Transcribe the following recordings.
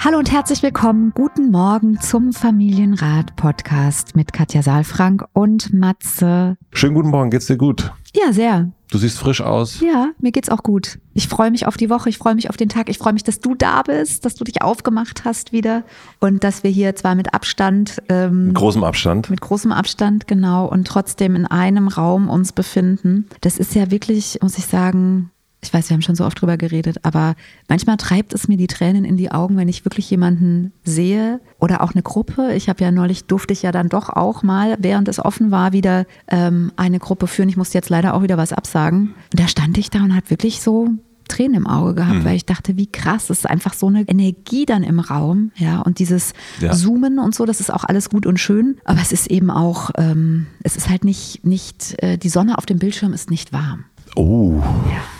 Hallo und herzlich willkommen. Guten Morgen zum Familienrat Podcast mit Katja Saalfrank und Matze. Schönen guten Morgen, geht's dir gut? Ja, sehr. Du siehst frisch aus. Ja, mir geht's auch gut. Ich freue mich auf die Woche, ich freue mich auf den Tag, ich freue mich, dass du da bist, dass du dich aufgemacht hast wieder und dass wir hier zwar mit Abstand, ähm, mit großem Abstand, mit großem Abstand genau und trotzdem in einem Raum uns befinden. Das ist ja wirklich, muss ich sagen, ich weiß, wir haben schon so oft drüber geredet, aber manchmal treibt es mir die Tränen in die Augen, wenn ich wirklich jemanden sehe oder auch eine Gruppe. Ich habe ja neulich, durfte ich ja dann doch auch mal, während es offen war, wieder ähm, eine Gruppe führen. Ich musste jetzt leider auch wieder was absagen. Und da stand ich da und hat wirklich so Tränen im Auge gehabt, mhm. weil ich dachte, wie krass, es ist einfach so eine Energie dann im Raum, ja, und dieses ja. Zoomen und so, das ist auch alles gut und schön, aber es ist eben auch, ähm, es ist halt nicht, nicht, äh, die Sonne auf dem Bildschirm ist nicht warm. Oh. Ja.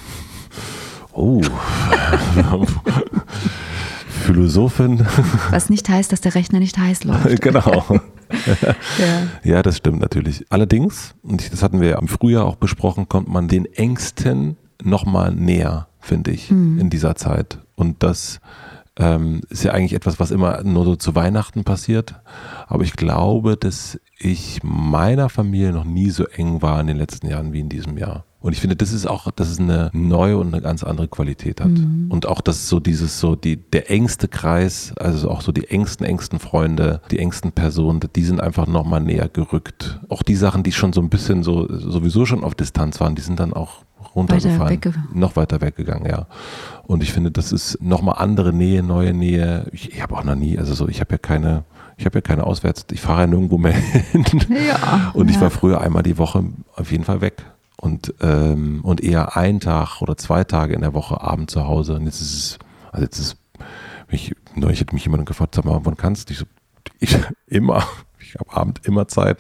Oh. Philosophin. Was nicht heißt, dass der Rechner nicht heiß läuft. genau. ja. ja, das stimmt natürlich. Allerdings, und das hatten wir ja im Frühjahr auch besprochen, kommt man den Ängsten nochmal näher, finde ich, mhm. in dieser Zeit. Und das ähm, ist ja eigentlich etwas, was immer nur so zu Weihnachten passiert. Aber ich glaube, dass ich meiner Familie noch nie so eng war in den letzten Jahren wie in diesem Jahr. Und ich finde, das ist auch, dass es eine neue und eine ganz andere Qualität hat. Mhm. Und auch, dass so dieses, so die, der engste Kreis, also auch so die engsten, engsten Freunde, die engsten Personen, die sind einfach nochmal näher gerückt. Auch die Sachen, die schon so ein bisschen so, sowieso schon auf Distanz waren, die sind dann auch runtergefallen. Weiter noch weiter weggegangen, ja. Und ich finde, das ist nochmal andere Nähe, neue Nähe. Ich, ich habe auch noch nie, also so, ich habe ja keine, ich habe ja keine Auswärts, ich fahre ja nirgendwo mehr hin. Ja, und ich war früher einmal die Woche auf jeden Fall weg und, ähm, und eher ein Tag oder zwei Tage in der Woche Abend zu Hause. Und jetzt ist es, also jetzt ist, mich, neulich hat mich jemand gefragt, sag mal, wann kannst du? Ich so, ich, immer. Ich habe Abend immer Zeit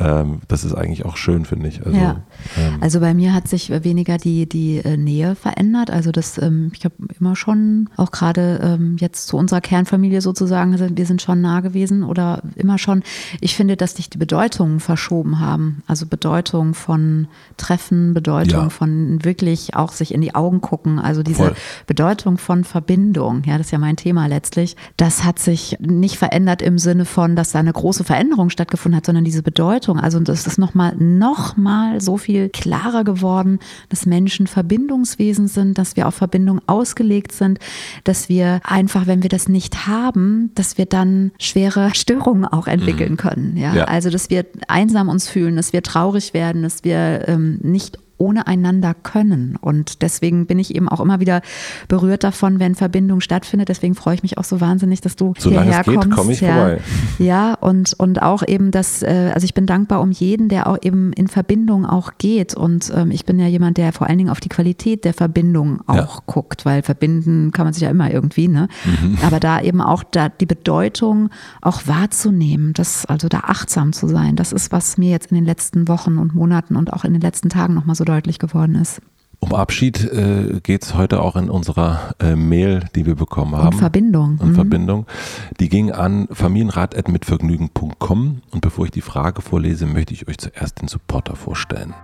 ähm, das ist eigentlich auch schön, finde ich. Also, ja. ähm, also bei mir hat sich weniger die, die äh, Nähe verändert. Also das, ähm, ich habe immer schon, auch gerade ähm, jetzt zu unserer Kernfamilie sozusagen, wir sind schon nah gewesen oder immer schon. Ich finde, dass sich die Bedeutungen verschoben haben. Also Bedeutung von Treffen, Bedeutung ja. von wirklich auch sich in die Augen gucken. Also diese Voll. Bedeutung von Verbindung, ja, das ist ja mein Thema letztlich. Das hat sich nicht verändert im Sinne von, dass da eine große Veränderung stattgefunden hat, sondern diese Bedeutung Bedeutung. Also das ist nochmal noch mal so viel klarer geworden, dass Menschen Verbindungswesen sind, dass wir auf Verbindung ausgelegt sind, dass wir einfach, wenn wir das nicht haben, dass wir dann schwere Störungen auch entwickeln mhm. können. Ja? ja? Also dass wir einsam uns fühlen, dass wir traurig werden, dass wir ähm, nicht ohne einander können. Und deswegen bin ich eben auch immer wieder berührt davon, wenn Verbindung stattfindet. Deswegen freue ich mich auch so wahnsinnig, dass du Solange hierher kommst. komme ich ja, vorbei. Ja, und, und auch eben das, äh, also ich bin dankbar um jeden, der auch eben in Verbindung auch geht. Und ähm, ich bin ja jemand, der vor allen Dingen auf die Qualität der Verbindung auch ja. guckt, weil verbinden kann man sich ja immer irgendwie, ne? Mhm. Aber da eben auch da die Bedeutung auch wahrzunehmen, das, also da achtsam zu sein, das ist, was mir jetzt in den letzten Wochen und Monaten und auch in den letzten Tagen nochmal so deutlich geworden ist. Um Abschied äh, geht es heute auch in unserer äh, Mail, die wir bekommen haben. Um Verbindung. Um mhm. Verbindung. Die ging an familienrat.mitvergnügen.com und bevor ich die Frage vorlese, möchte ich euch zuerst den Supporter vorstellen.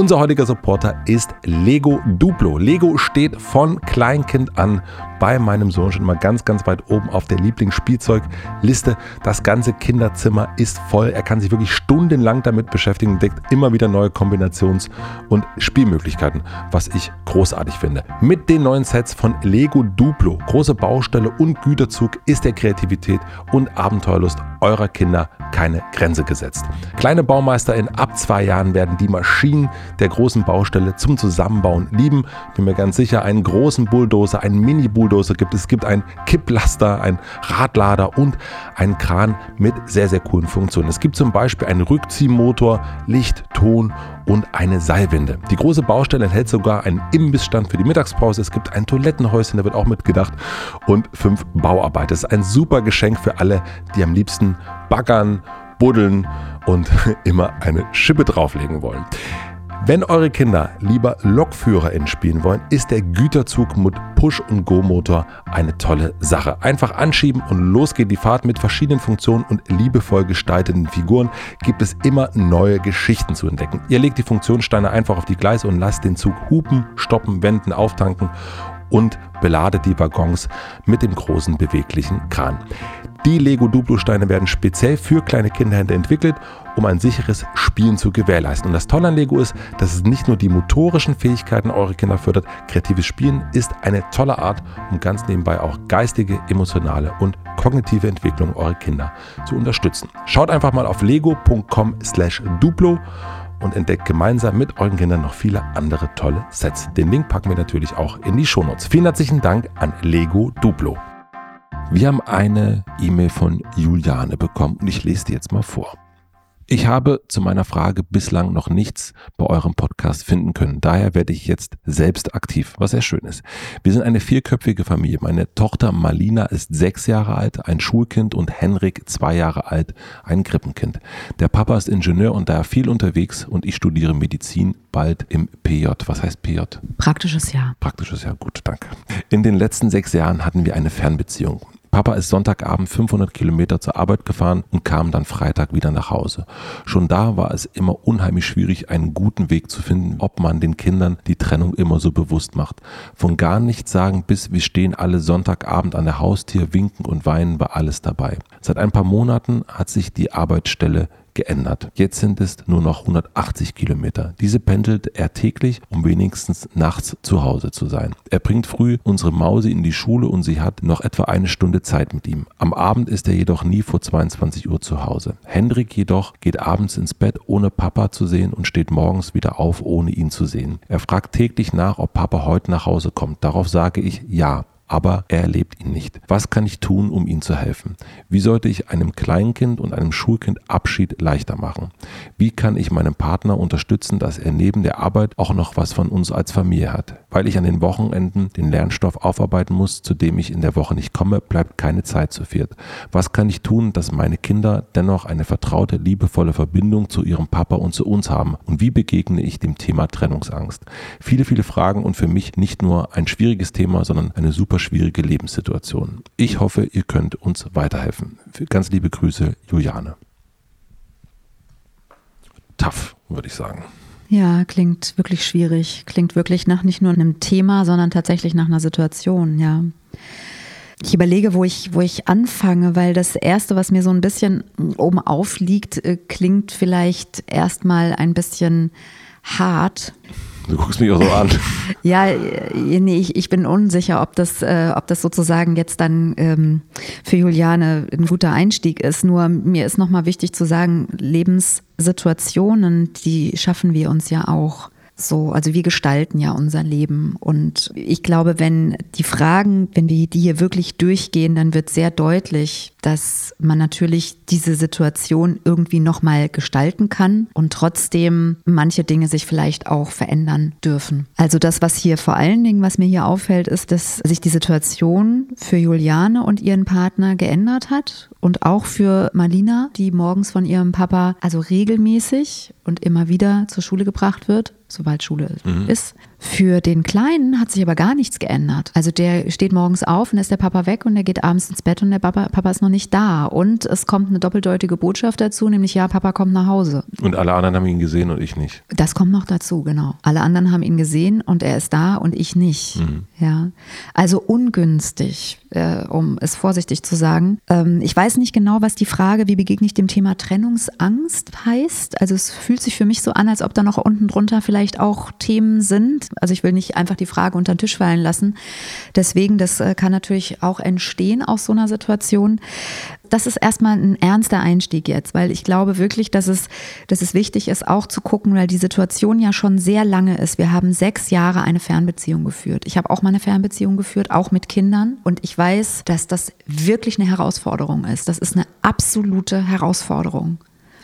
Unser heutiger Supporter ist Lego Duplo. Lego steht von Kleinkind an bei meinem Sohn schon immer ganz, ganz weit oben auf der Lieblingsspielzeugliste. Das ganze Kinderzimmer ist voll. Er kann sich wirklich stundenlang damit beschäftigen, entdeckt immer wieder neue Kombinations- und Spielmöglichkeiten, was ich großartig finde. Mit den neuen Sets von Lego Duplo, große Baustelle und Güterzug, ist der Kreativität und Abenteuerlust eurer Kinder keine Grenze gesetzt. Kleine Baumeister in ab zwei Jahren werden die Maschinen der großen Baustelle zum Zusammenbauen lieben. Bin mir ganz sicher, einen großen Bulldozer, einen Mini-Bulldozer gibt es. Gibt einen Kipplaster, einen Radlader und einen Kran mit sehr, sehr coolen Funktionen. Es gibt zum Beispiel einen Rückziehmotor, Licht, Ton und eine Seilwinde. Die große Baustelle enthält sogar einen Imbissstand für die Mittagspause. Es gibt ein Toilettenhäuschen, da wird auch mitgedacht und fünf Bauarbeiter. Das ist ein super Geschenk für alle, die am liebsten baggern, buddeln und immer eine Schippe drauflegen wollen. Wenn eure Kinder lieber Lokführer spielen wollen, ist der Güterzug mit Push- und Go-Motor eine tolle Sache. Einfach anschieben und los geht die Fahrt mit verschiedenen Funktionen und liebevoll gestalteten Figuren. Gibt es immer neue Geschichten zu entdecken. Ihr legt die Funktionssteine einfach auf die Gleise und lasst den Zug hupen, stoppen, wenden, auftanken und beladet die Waggons mit dem großen beweglichen Kran. Die Lego Duplo-Steine werden speziell für kleine Kinderhände entwickelt, um ein sicheres Spielen zu gewährleisten. Und das Tolle an Lego ist, dass es nicht nur die motorischen Fähigkeiten eurer Kinder fördert, kreatives Spielen ist eine tolle Art, um ganz nebenbei auch geistige, emotionale und kognitive Entwicklung eurer Kinder zu unterstützen. Schaut einfach mal auf lego.com/duplo und entdeckt gemeinsam mit euren Kindern noch viele andere tolle Sets. Den Link packen wir natürlich auch in die Shownotes. Vielen herzlichen Dank an Lego Duplo. Wir haben eine E-Mail von Juliane bekommen und ich lese die jetzt mal vor. Ich habe zu meiner Frage bislang noch nichts bei eurem Podcast finden können. Daher werde ich jetzt selbst aktiv, was sehr schön ist. Wir sind eine vierköpfige Familie. Meine Tochter Malina ist sechs Jahre alt, ein Schulkind und Henrik zwei Jahre alt, ein Krippenkind. Der Papa ist Ingenieur und daher viel unterwegs und ich studiere Medizin bald im PJ. Was heißt PJ? Praktisches Jahr. Praktisches Jahr, gut, danke. In den letzten sechs Jahren hatten wir eine Fernbeziehung. Papa ist Sonntagabend 500 Kilometer zur Arbeit gefahren und kam dann Freitag wieder nach Hause. Schon da war es immer unheimlich schwierig, einen guten Weg zu finden, ob man den Kindern die Trennung immer so bewusst macht. Von gar nichts sagen bis wir stehen alle Sonntagabend an der Haustür, winken und weinen war alles dabei. Seit ein paar Monaten hat sich die Arbeitsstelle geändert. Jetzt sind es nur noch 180 Kilometer. Diese pendelt er täglich, um wenigstens nachts zu Hause zu sein. Er bringt früh unsere Mausi in die Schule und sie hat noch etwa eine Stunde Zeit mit ihm. Am Abend ist er jedoch nie vor 22 Uhr zu Hause. Hendrik jedoch geht abends ins Bett, ohne Papa zu sehen und steht morgens wieder auf, ohne ihn zu sehen. Er fragt täglich nach, ob Papa heute nach Hause kommt. Darauf sage ich ja aber er erlebt ihn nicht. Was kann ich tun, um ihm zu helfen? Wie sollte ich einem Kleinkind und einem Schulkind Abschied leichter machen? Wie kann ich meinen Partner unterstützen, dass er neben der Arbeit auch noch was von uns als Familie hat? Weil ich an den Wochenenden den Lernstoff aufarbeiten muss, zu dem ich in der Woche nicht komme, bleibt keine Zeit zu viert. Was kann ich tun, dass meine Kinder dennoch eine vertraute, liebevolle Verbindung zu ihrem Papa und zu uns haben? Und wie begegne ich dem Thema Trennungsangst? Viele, viele Fragen und für mich nicht nur ein schwieriges Thema, sondern eine super schwierige Lebenssituation. Ich hoffe, ihr könnt uns weiterhelfen. Ganz liebe Grüße, Juliane. Tough, würde ich sagen. Ja, klingt wirklich schwierig. Klingt wirklich nach nicht nur einem Thema, sondern tatsächlich nach einer Situation, ja. Ich überlege, wo ich, wo ich anfange, weil das Erste, was mir so ein bisschen oben aufliegt, äh, klingt vielleicht erstmal ein bisschen hart. Du guckst mich auch so an. ja, äh, nee, ich, ich bin unsicher, ob das, äh, ob das sozusagen jetzt dann ähm, für Juliane ein guter Einstieg ist. Nur mir ist nochmal wichtig zu sagen, Lebenssituationen, die schaffen wir uns ja auch. So, also wir gestalten ja unser Leben. Und ich glaube, wenn die Fragen, wenn wir die hier wirklich durchgehen, dann wird sehr deutlich, dass man natürlich diese Situation irgendwie nochmal gestalten kann und trotzdem manche Dinge sich vielleicht auch verändern dürfen. Also das, was hier vor allen Dingen, was mir hier auffällt, ist, dass sich die Situation für Juliane und ihren Partner geändert hat und auch für Marlina, die morgens von ihrem Papa also regelmäßig und immer wieder zur Schule gebracht wird, sobald Schule mhm. ist. Für den Kleinen hat sich aber gar nichts geändert. Also der steht morgens auf und ist der Papa weg und der geht abends ins Bett und der Papa, Papa ist noch nicht da. Und es kommt eine doppeldeutige Botschaft dazu, nämlich ja, Papa kommt nach Hause. Und alle anderen haben ihn gesehen und ich nicht. Das kommt noch dazu, genau. Alle anderen haben ihn gesehen und er ist da und ich nicht. Mhm. Ja, also ungünstig, äh, um es vorsichtig zu sagen. Ähm, ich weiß nicht genau, was die Frage, wie begegne ich dem Thema Trennungsangst heißt. Also es fühlt sich für mich so an, als ob da noch unten drunter vielleicht auch Themen sind. Also ich will nicht einfach die Frage unter den Tisch fallen lassen. Deswegen, das äh, kann natürlich auch entstehen aus so einer Situation das ist erstmal ein ernster Einstieg jetzt, weil ich glaube wirklich, dass es, dass es wichtig ist, auch zu gucken, weil die Situation ja schon sehr lange ist. Wir haben sechs Jahre eine Fernbeziehung geführt. Ich habe auch mal eine Fernbeziehung geführt, auch mit Kindern. Und ich weiß, dass das wirklich eine Herausforderung ist. Das ist eine absolute Herausforderung.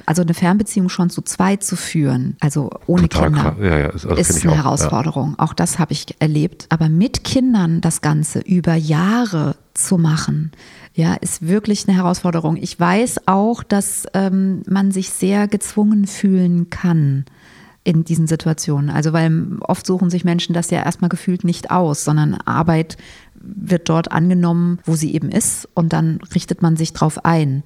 Also eine Fernbeziehung schon zu zweit zu führen, also ohne Total Kinder, ja, ja, also ist eine auch, Herausforderung. Ja. Auch das habe ich erlebt. Aber mit Kindern das Ganze über Jahre zu machen, ja, ist wirklich eine Herausforderung. Ich weiß auch, dass ähm, man sich sehr gezwungen fühlen kann in diesen Situationen. Also weil oft suchen sich Menschen das ja erstmal gefühlt nicht aus, sondern Arbeit wird dort angenommen, wo sie eben ist und dann richtet man sich drauf ein.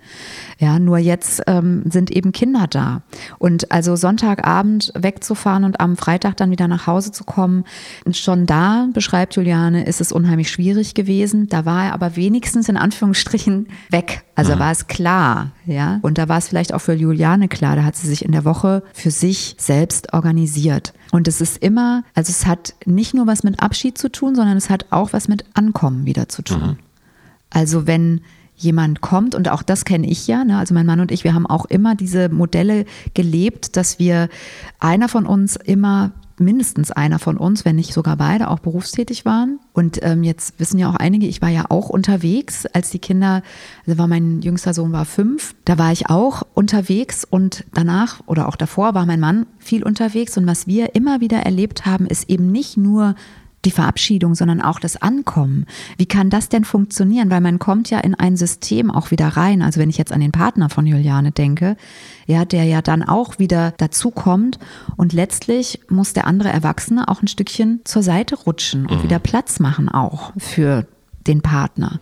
Ja, nur jetzt ähm, sind eben Kinder da. Und also Sonntagabend wegzufahren und am Freitag dann wieder nach Hause zu kommen, schon da, beschreibt Juliane, ist es unheimlich schwierig gewesen. Da war er aber wenigstens in Anführungsstrichen weg. Also mhm. war es klar, ja. Und da war es vielleicht auch für Juliane klar. Da hat sie sich in der Woche für sich selbst organisiert. Und es ist immer, also es hat nicht nur was mit Abschied zu tun, sondern es hat auch was mit Ankommen wieder zu tun. Mhm. Also wenn jemand kommt, und auch das kenne ich ja, ne? also mein Mann und ich, wir haben auch immer diese Modelle gelebt, dass wir einer von uns immer mindestens einer von uns, wenn nicht sogar beide, auch berufstätig waren. Und ähm, jetzt wissen ja auch einige, ich war ja auch unterwegs, als die Kinder, also war mein jüngster Sohn war fünf, da war ich auch unterwegs und danach oder auch davor war mein Mann viel unterwegs. Und was wir immer wieder erlebt haben, ist eben nicht nur die Verabschiedung, sondern auch das Ankommen. Wie kann das denn funktionieren? Weil man kommt ja in ein System auch wieder rein. Also wenn ich jetzt an den Partner von Juliane denke, ja, der ja dann auch wieder dazu kommt und letztlich muss der andere Erwachsene auch ein Stückchen zur Seite rutschen und mhm. wieder Platz machen auch für den Partner.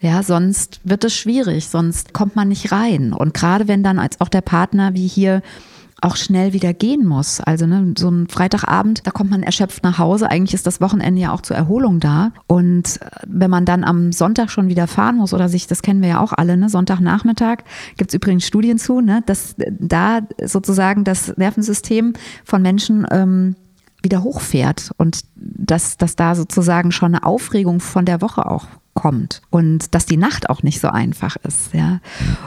Ja, sonst wird es schwierig, sonst kommt man nicht rein. Und gerade wenn dann als auch der Partner wie hier auch schnell wieder gehen muss. Also ne, so ein Freitagabend, da kommt man erschöpft nach Hause. Eigentlich ist das Wochenende ja auch zur Erholung da. Und äh, wenn man dann am Sonntag schon wieder fahren muss oder sich, das kennen wir ja auch alle, ne, Sonntagnachmittag, gibt es übrigens Studien zu, ne, dass da sozusagen das Nervensystem von Menschen ähm, wieder hochfährt und dass, dass da sozusagen schon eine Aufregung von der Woche auch kommt und dass die Nacht auch nicht so einfach ist. Ja.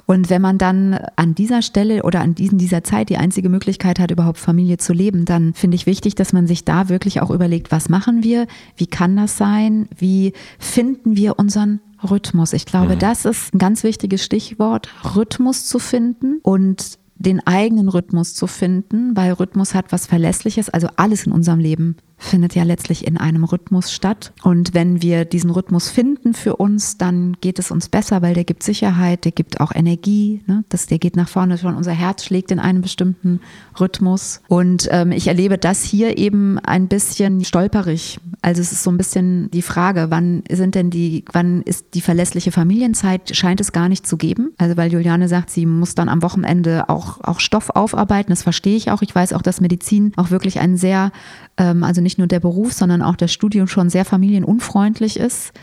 Und wenn man dann an dieser Stelle oder an diesen, dieser Zeit die einzige Möglichkeit hat, überhaupt Familie zu leben, dann finde ich wichtig, dass man sich da wirklich auch überlegt, was machen wir, wie kann das sein, wie finden wir unseren Rhythmus. Ich glaube, mhm. das ist ein ganz wichtiges Stichwort, Rhythmus zu finden und den eigenen Rhythmus zu finden, weil Rhythmus hat was Verlässliches, also alles in unserem Leben findet ja letztlich in einem Rhythmus statt. Und wenn wir diesen Rhythmus finden für uns, dann geht es uns besser, weil der gibt Sicherheit, der gibt auch Energie, ne? das, der geht nach vorne, schon unser Herz schlägt in einem bestimmten Rhythmus. Und ähm, ich erlebe das hier eben ein bisschen stolperig. Also es ist so ein bisschen die Frage, wann sind denn die, wann ist die verlässliche Familienzeit, scheint es gar nicht zu geben. Also weil Juliane sagt, sie muss dann am Wochenende auch, auch Stoff aufarbeiten, das verstehe ich auch. Ich weiß auch, dass Medizin auch wirklich ein sehr ähm, also nicht nur der Beruf, sondern auch das Studium schon sehr familienunfreundlich ist.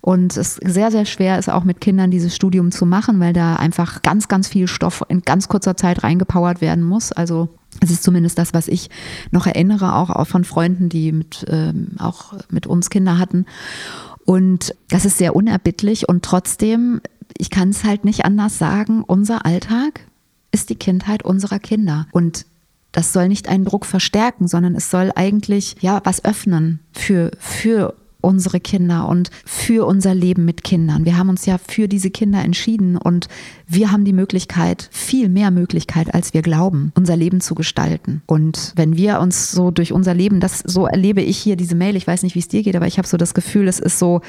Und es sehr, sehr schwer ist auch mit Kindern dieses Studium zu machen, weil da einfach ganz, ganz viel Stoff in ganz kurzer Zeit reingepowert werden muss. Also es ist zumindest das, was ich noch erinnere, auch von Freunden, die mit, ähm, auch mit uns Kinder hatten. Und das ist sehr unerbittlich und trotzdem, ich kann es halt nicht anders sagen, unser Alltag ist die Kindheit unserer Kinder. Und das soll nicht einen Druck verstärken, sondern es soll eigentlich ja was öffnen für, für unsere Kinder und für unser Leben mit Kindern. Wir haben uns ja für diese Kinder entschieden und wir haben die Möglichkeit, viel mehr Möglichkeit, als wir glauben, unser Leben zu gestalten. Und wenn wir uns so durch unser Leben, das so erlebe ich hier diese Mail, ich weiß nicht, wie es dir geht, aber ich habe so das Gefühl, es ist so,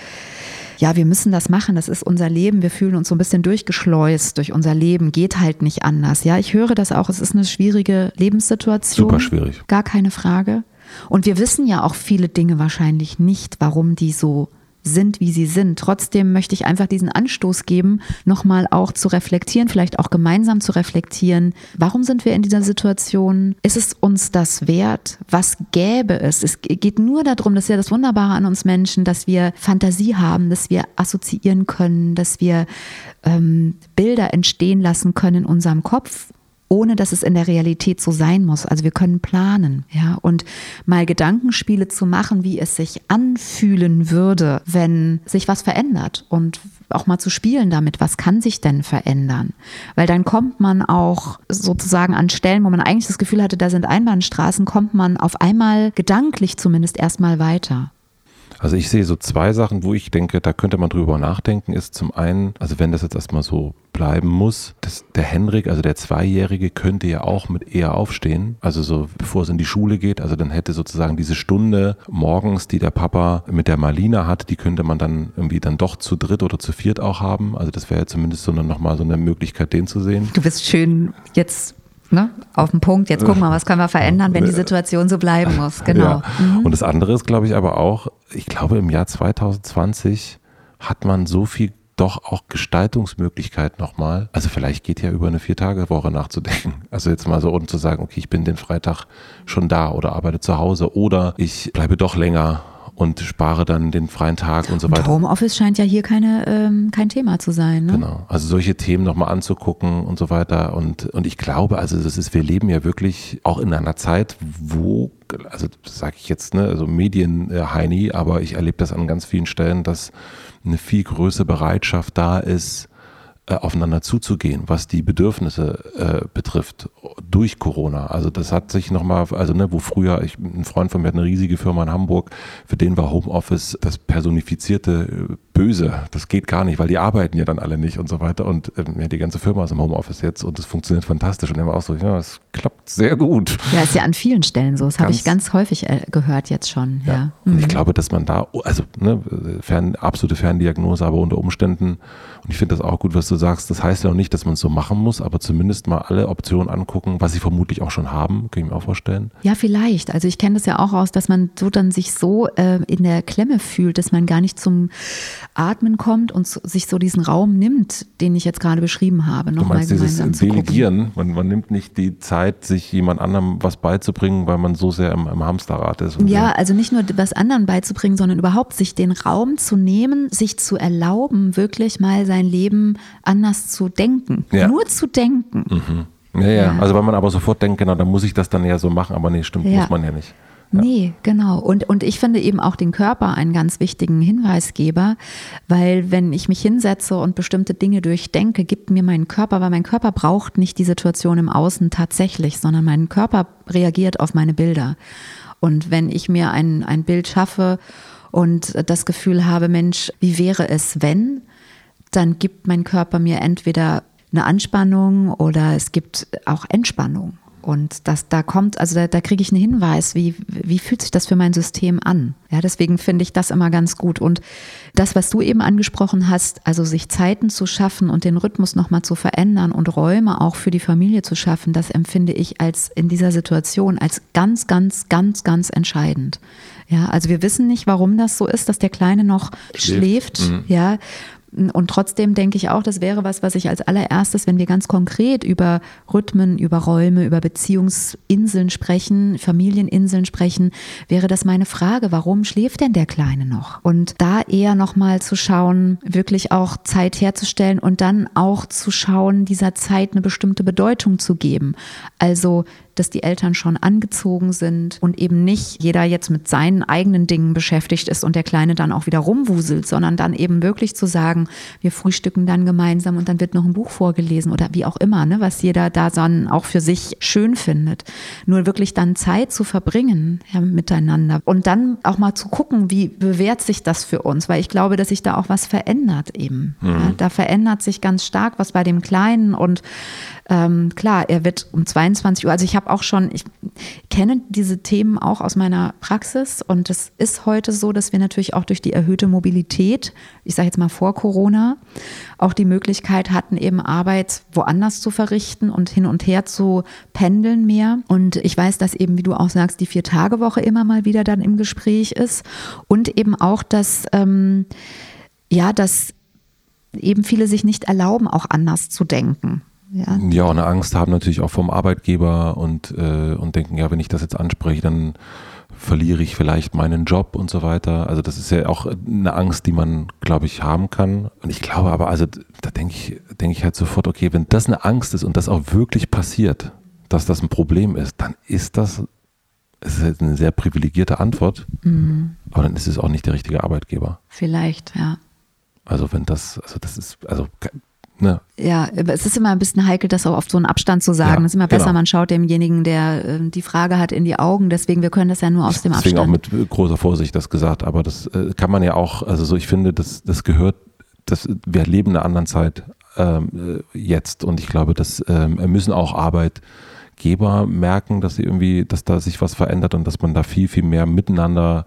ja, wir müssen das machen, das ist unser Leben, wir fühlen uns so ein bisschen durchgeschleust durch unser Leben, geht halt nicht anders. Ja, ich höre das auch, es ist eine schwierige Lebenssituation. Super schwierig. Gar keine Frage. Und wir wissen ja auch viele Dinge wahrscheinlich nicht, warum die so sind, wie sie sind. Trotzdem möchte ich einfach diesen Anstoß geben, nochmal auch zu reflektieren, vielleicht auch gemeinsam zu reflektieren. Warum sind wir in dieser Situation? Ist es uns das wert? Was gäbe es? Es geht nur darum, das ist ja das Wunderbare an uns Menschen, dass wir Fantasie haben, dass wir assoziieren können, dass wir ähm, Bilder entstehen lassen können in unserem Kopf ohne dass es in der Realität so sein muss. Also wir können planen, ja, und mal Gedankenspiele zu machen, wie es sich anfühlen würde, wenn sich was verändert und auch mal zu spielen damit, was kann sich denn verändern? Weil dann kommt man auch sozusagen an Stellen, wo man eigentlich das Gefühl hatte, da sind Einbahnstraßen, kommt man auf einmal gedanklich zumindest erstmal weiter. Also ich sehe so zwei Sachen, wo ich denke, da könnte man drüber nachdenken, ist zum einen, also wenn das jetzt erstmal so bleiben muss, dass der Henrik, also der Zweijährige, könnte ja auch mit eher aufstehen, also so bevor es in die Schule geht, also dann hätte sozusagen diese Stunde morgens, die der Papa mit der Marlina hat, die könnte man dann irgendwie dann doch zu dritt oder zu viert auch haben, also das wäre ja zumindest so nochmal so eine Möglichkeit, den zu sehen. Du bist schön jetzt ne, auf den Punkt. Jetzt gucken wir, was können wir verändern, wenn die Situation so bleiben muss. Genau. Ja. Mhm. Und das andere ist, glaube ich, aber auch, ich glaube, im Jahr 2020 hat man so viel doch auch Gestaltungsmöglichkeit nochmal. Also vielleicht geht ja über eine Vier-Tage-Woche nachzudenken. Also jetzt mal so und zu sagen, okay, ich bin den Freitag schon da oder arbeite zu Hause oder ich bleibe doch länger und spare dann den freien Tag und so weiter. Und Homeoffice scheint ja hier keine, ähm, kein Thema zu sein. Ne? Genau. Also solche Themen nochmal anzugucken und so weiter. Und, und ich glaube, also das ist, wir leben ja wirklich auch in einer Zeit, wo, also sage ich jetzt, ne, also Medien-Heini, aber ich erlebe das an ganz vielen Stellen, dass eine viel größere Bereitschaft da ist, äh, aufeinander zuzugehen, was die Bedürfnisse äh, betrifft durch Corona. Also das hat sich nochmal, also ne, wo früher, ich, ein Freund von mir hat eine riesige Firma in Hamburg, für den war Homeoffice das personifizierte äh, Böse. Das geht gar nicht, weil die arbeiten ja dann alle nicht und so weiter. Und ähm, ja, die ganze Firma ist im Homeoffice jetzt und es funktioniert fantastisch. Und er war auch so, ja, es klappt sehr gut. Ja, ist ja an vielen Stellen so. Das habe ich ganz häufig äh, gehört jetzt schon. Ja. ja. Und mhm. ich glaube, dass man da, also ne, fern, absolute Ferndiagnose, aber unter Umständen, und ich finde das auch gut, was du sagst, das heißt ja auch nicht, dass man es so machen muss, aber zumindest mal alle Optionen angucken, was sie vermutlich auch schon haben, kann ich mir auch vorstellen. Ja, vielleicht. Also ich kenne das ja auch aus, dass man so dann sich so äh, in der Klemme fühlt, dass man gar nicht zum Atmen kommt und sich so diesen Raum nimmt, den ich jetzt gerade beschrieben habe. Noch du meinst mal dieses Delegieren? Man, man, nimmt nicht die Zeit, sich jemand anderem was beizubringen, weil man so sehr im, im Hamsterrad ist. ja, so. also nicht nur was anderen beizubringen, sondern überhaupt sich den Raum zu nehmen, sich zu erlauben, wirklich mal sein Leben anders zu denken. Ja. Nur zu denken. Mhm. Ja, ja, ja, also wenn man aber sofort denkt, genau, dann muss ich das dann ja so machen, aber nee, stimmt, ja. muss man ja nicht. Nee, genau. Und, und ich finde eben auch den Körper einen ganz wichtigen Hinweisgeber, weil wenn ich mich hinsetze und bestimmte Dinge durchdenke, gibt mir mein Körper, weil mein Körper braucht nicht die Situation im Außen tatsächlich, sondern mein Körper reagiert auf meine Bilder. Und wenn ich mir ein, ein Bild schaffe und das Gefühl habe, Mensch, wie wäre es, wenn, dann gibt mein Körper mir entweder eine Anspannung oder es gibt auch Entspannung. Und das, da kommt, also da, da kriege ich einen Hinweis, wie, wie fühlt sich das für mein System an? Ja, deswegen finde ich das immer ganz gut. Und das, was du eben angesprochen hast, also sich Zeiten zu schaffen und den Rhythmus nochmal zu verändern und Räume auch für die Familie zu schaffen, das empfinde ich als in dieser Situation als ganz, ganz, ganz, ganz entscheidend. Ja, also wir wissen nicht, warum das so ist, dass der Kleine noch schläft. schläft. Mhm. Ja, und trotzdem denke ich auch, das wäre was, was ich als allererstes, wenn wir ganz konkret über Rhythmen, über Räume, über Beziehungsinseln sprechen, Familieninseln sprechen, wäre das meine Frage, warum schläft denn der Kleine noch? Und da eher nochmal zu schauen, wirklich auch Zeit herzustellen und dann auch zu schauen, dieser Zeit eine bestimmte Bedeutung zu geben. Also dass die Eltern schon angezogen sind und eben nicht jeder jetzt mit seinen eigenen Dingen beschäftigt ist und der Kleine dann auch wieder rumwuselt, sondern dann eben wirklich zu sagen, wir frühstücken dann gemeinsam und dann wird noch ein Buch vorgelesen oder wie auch immer, ne, was jeder da dann auch für sich schön findet. Nur wirklich dann Zeit zu verbringen ja, miteinander und dann auch mal zu gucken, wie bewährt sich das für uns, weil ich glaube, dass sich da auch was verändert eben. Mhm. Ja, da verändert sich ganz stark was bei dem Kleinen und ähm, klar, er wird um 22 Uhr, also ich habe habe auch schon, ich kenne diese Themen auch aus meiner Praxis und es ist heute so, dass wir natürlich auch durch die erhöhte Mobilität, ich sage jetzt mal vor Corona, auch die Möglichkeit hatten, eben Arbeit woanders zu verrichten und hin und her zu pendeln mehr. Und ich weiß, dass eben, wie du auch sagst, die Vier-Tage-Woche immer mal wieder dann im Gespräch ist und eben auch, dass ähm, ja, dass eben viele sich nicht erlauben, auch anders zu denken. Ja, ja und eine Angst haben natürlich auch vom Arbeitgeber und, äh, und denken, ja, wenn ich das jetzt anspreche, dann verliere ich vielleicht meinen Job und so weiter. Also das ist ja auch eine Angst, die man, glaube ich, haben kann. Und ich glaube aber, also da denke ich, denke ich halt sofort, okay, wenn das eine Angst ist und das auch wirklich passiert, dass das ein Problem ist, dann ist das, es ist eine sehr privilegierte Antwort, mhm. aber dann ist es auch nicht der richtige Arbeitgeber. Vielleicht, ja. Also wenn das, also das ist, also Ne? Ja, es ist immer ein bisschen heikel, das auch auf so einen Abstand zu sagen. Ja, es ist immer besser, genau. man schaut demjenigen, der äh, die Frage hat, in die Augen. Deswegen, wir können das ja nur aus dem Deswegen Abstand. Deswegen auch mit großer Vorsicht das gesagt. Aber das äh, kann man ja auch, also so, ich finde, das, das gehört, das, wir leben in einer anderen Zeit ähm, äh, jetzt. Und ich glaube, das ähm, müssen auch Arbeitgeber merken, dass sie irgendwie, dass da sich was verändert und dass man da viel, viel mehr miteinander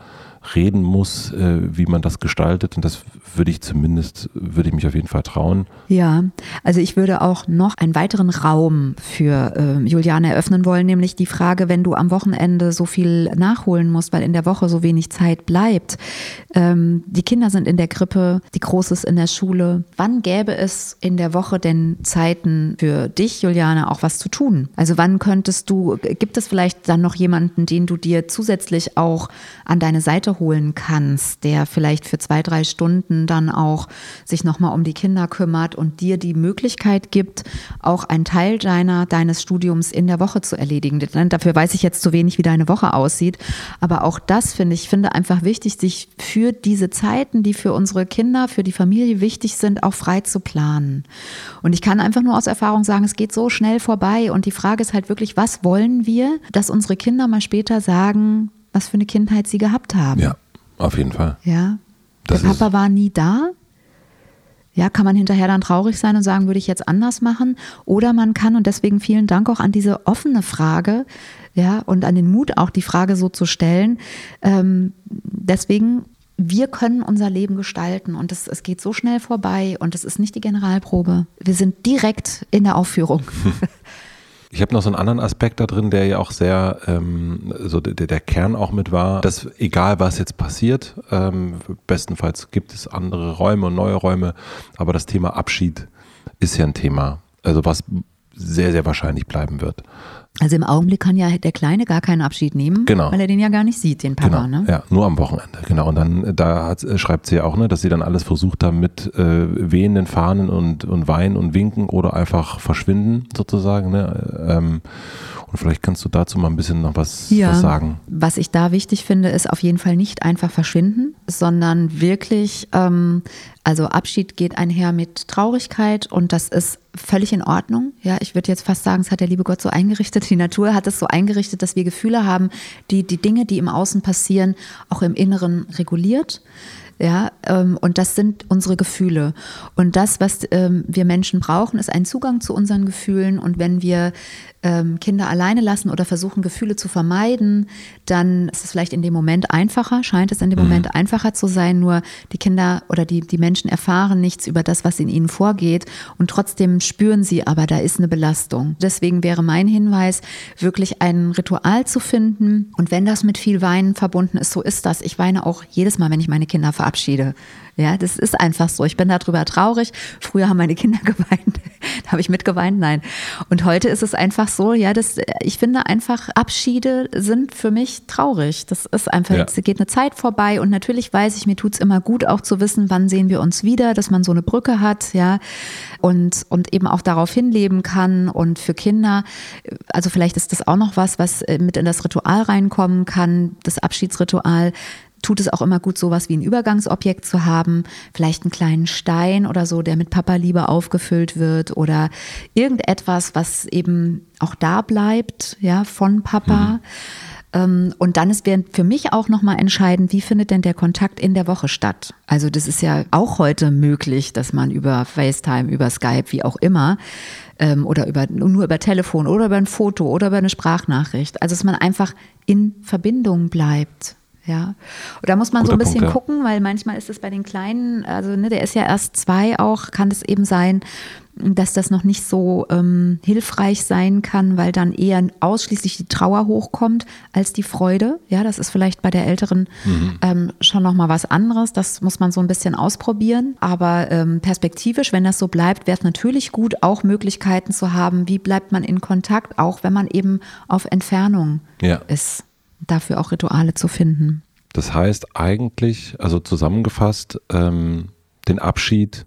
reden muss, äh, wie man das gestaltet. Und das würde ich zumindest, würde ich mich auf jeden Fall trauen. Ja, also ich würde auch noch einen weiteren Raum für äh, Juliane eröffnen wollen, nämlich die Frage, wenn du am Wochenende so viel nachholen musst, weil in der Woche so wenig Zeit bleibt. Ähm, die Kinder sind in der Krippe, die Große ist in der Schule. Wann gäbe es in der Woche denn Zeiten für dich, Juliane, auch was zu tun? Also wann könntest du, gibt es vielleicht dann noch jemanden, den du dir zusätzlich auch an deine Seite holen kannst, der vielleicht für zwei, drei Stunden dann auch sich nochmal um die Kinder kümmert und dir die Möglichkeit gibt, auch einen Teil deiner, deines Studiums in der Woche zu erledigen. Dafür weiß ich jetzt zu wenig, wie deine Woche aussieht. Aber auch das finde ich, finde einfach wichtig, sich für diese Zeiten, die für unsere Kinder, für die Familie wichtig sind, auch frei zu planen. Und ich kann einfach nur aus Erfahrung sagen, es geht so schnell vorbei. Und die Frage ist halt wirklich, was wollen wir, dass unsere Kinder mal später sagen, was für eine Kindheit sie gehabt haben. Ja, auf jeden Fall. Ja. Das Der Papa war nie da. Ja, kann man hinterher dann traurig sein und sagen, würde ich jetzt anders machen? Oder man kann, und deswegen vielen Dank auch an diese offene Frage, ja, und an den Mut auch, die Frage so zu stellen. Ähm, deswegen, wir können unser Leben gestalten und es, es geht so schnell vorbei und es ist nicht die Generalprobe. Wir sind direkt in der Aufführung. Ich habe noch so einen anderen Aspekt da drin, der ja auch sehr, ähm, so der, der Kern auch mit war, dass egal was jetzt passiert, ähm, bestenfalls gibt es andere Räume und neue Räume, aber das Thema Abschied ist ja ein Thema, also was sehr, sehr wahrscheinlich bleiben wird. Also im Augenblick kann ja der Kleine gar keinen Abschied nehmen, genau. weil er den ja gar nicht sieht, den Papa. Genau. Ne? Ja, nur am Wochenende, genau. Und dann äh, da hat, äh, schreibt sie ja auch, ne, dass sie dann alles versucht haben mit äh, wehenden Fahnen und, und Weinen und Winken oder einfach verschwinden sozusagen. Ne? Ähm, und vielleicht kannst du dazu mal ein bisschen noch was, ja, was sagen. Was ich da wichtig finde, ist auf jeden Fall nicht einfach verschwinden, sondern wirklich, ähm, also Abschied geht einher mit Traurigkeit und das ist völlig in Ordnung. Ja, ich würde jetzt fast sagen, es hat der liebe Gott so eingerichtet, die Natur hat es so eingerichtet, dass wir Gefühle haben, die die Dinge, die im Außen passieren, auch im Inneren reguliert. Ja, ähm, und das sind unsere Gefühle. Und das, was ähm, wir Menschen brauchen, ist ein Zugang zu unseren Gefühlen. Und wenn wir ähm, Kinder alleine lassen oder versuchen, Gefühle zu vermeiden, dann ist es vielleicht in dem Moment einfacher, scheint es in dem mhm. Moment einfacher zu sein. Nur die Kinder oder die, die Menschen erfahren nichts über das, was in ihnen vorgeht. Und trotzdem spüren sie aber, da ist eine Belastung. Deswegen wäre mein Hinweis, wirklich ein Ritual zu finden. Und wenn das mit viel Weinen verbunden ist, so ist das. Ich weine auch jedes Mal, wenn ich meine Kinder verabschiede. Ja, das ist einfach so. Ich bin darüber traurig. Früher haben meine Kinder geweint. da habe ich mitgeweint. Nein. Und heute ist es einfach so, ja, das, ich finde einfach, Abschiede sind für mich traurig. Das ist einfach, ja. es geht eine Zeit vorbei und natürlich weiß ich, mir tut es immer gut, auch zu wissen, wann sehen wir uns wieder, dass man so eine Brücke hat, ja, und, und eben auch darauf hinleben kann. Und für Kinder, also vielleicht ist das auch noch was, was mit in das Ritual reinkommen kann, das Abschiedsritual tut es auch immer gut, sowas wie ein Übergangsobjekt zu haben, vielleicht einen kleinen Stein oder so, der mit Papa-Liebe aufgefüllt wird oder irgendetwas, was eben auch da bleibt, ja, von Papa. Mhm. Ähm, und dann ist für mich auch nochmal entscheidend, wie findet denn der Kontakt in der Woche statt? Also das ist ja auch heute möglich, dass man über FaceTime, über Skype, wie auch immer, ähm, oder über, nur über Telefon oder über ein Foto oder über eine Sprachnachricht. Also dass man einfach in Verbindung bleibt. Ja, und da muss man Guter so ein bisschen Punkt, ja. gucken, weil manchmal ist es bei den Kleinen, also ne, der ist ja erst zwei auch, kann es eben sein, dass das noch nicht so ähm, hilfreich sein kann, weil dann eher ausschließlich die Trauer hochkommt als die Freude. Ja, das ist vielleicht bei der Älteren mhm. ähm, schon noch mal was anderes. Das muss man so ein bisschen ausprobieren. Aber ähm, perspektivisch, wenn das so bleibt, wäre es natürlich gut, auch Möglichkeiten zu haben. Wie bleibt man in Kontakt, auch wenn man eben auf Entfernung ja. ist dafür auch Rituale zu finden. Das heißt eigentlich, also zusammengefasst, ähm, den Abschied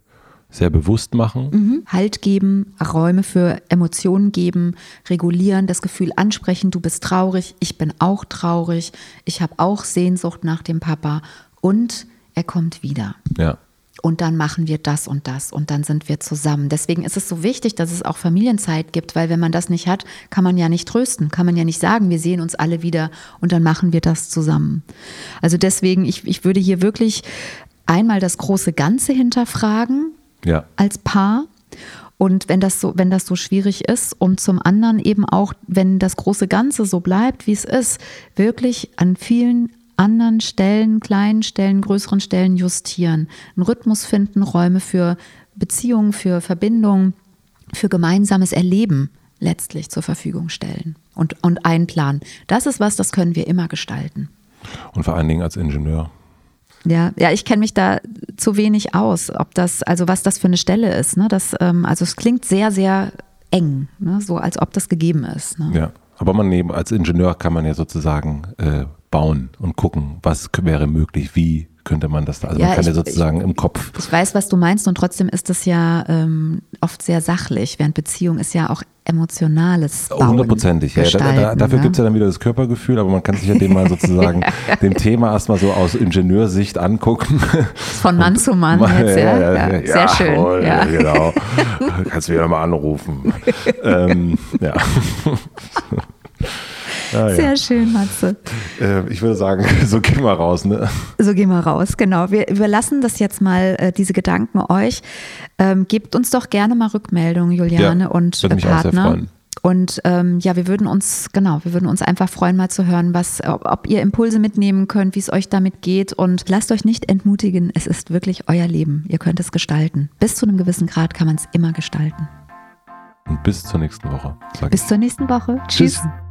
sehr bewusst machen. Mhm. Halt geben, Räume für Emotionen geben, regulieren, das Gefühl ansprechen, du bist traurig, ich bin auch traurig, ich habe auch Sehnsucht nach dem Papa und er kommt wieder. Ja und dann machen wir das und das und dann sind wir zusammen. Deswegen ist es so wichtig, dass es auch Familienzeit gibt, weil wenn man das nicht hat, kann man ja nicht trösten, kann man ja nicht sagen, wir sehen uns alle wieder und dann machen wir das zusammen. Also deswegen, ich, ich würde hier wirklich einmal das große Ganze hinterfragen ja. als Paar. Und wenn das so, wenn das so schwierig ist und zum anderen eben auch, wenn das große Ganze so bleibt, wie es ist, wirklich an vielen anderen Stellen, kleinen Stellen, größeren Stellen justieren, einen Rhythmus finden, Räume für Beziehungen, für Verbindungen, für gemeinsames Erleben letztlich zur Verfügung stellen und, und einplanen. Das ist was, das können wir immer gestalten. Und vor allen Dingen als Ingenieur. Ja, ja, ich kenne mich da zu wenig aus, ob das, also was das für eine Stelle ist. Ne? Das, ähm, also es klingt sehr, sehr eng, ne? so als ob das gegeben ist. Ne? Ja, aber man neben, als Ingenieur kann man ja sozusagen äh, bauen und gucken, was wäre möglich, wie könnte man das da, also ja, man kann ich, ja sozusagen ich, im Kopf. Ich weiß, was du meinst und trotzdem ist das ja ähm, oft sehr sachlich, während Beziehung ist ja auch emotionales Bauen Hundertprozentig, ja. Da, da, dafür ne? gibt es ja dann wieder das Körpergefühl, aber man kann sich ja dem mal sozusagen, dem Thema erstmal so aus Ingenieursicht angucken. Von Mann zu Mann jetzt, ja. ja, ja, sehr schön. Voll, ja. Genau. Kannst du wieder mal anrufen. ähm, ja. Ah, ja. Sehr schön, Matze. Äh, ich würde sagen, so gehen wir raus, ne? So gehen wir raus, genau. Wir überlassen das jetzt mal, äh, diese Gedanken euch. Ähm, gebt uns doch gerne mal Rückmeldungen, Juliane ja, und würde mich Partner. Auch sehr freuen. Und ähm, ja, wir würden uns, genau, wir würden uns einfach freuen, mal zu hören, was, ob, ob ihr Impulse mitnehmen könnt, wie es euch damit geht. Und lasst euch nicht entmutigen, es ist wirklich euer Leben. Ihr könnt es gestalten. Bis zu einem gewissen Grad kann man es immer gestalten. Und bis zur nächsten Woche. Bis zur nächsten Woche. Tschüss. Tschüss.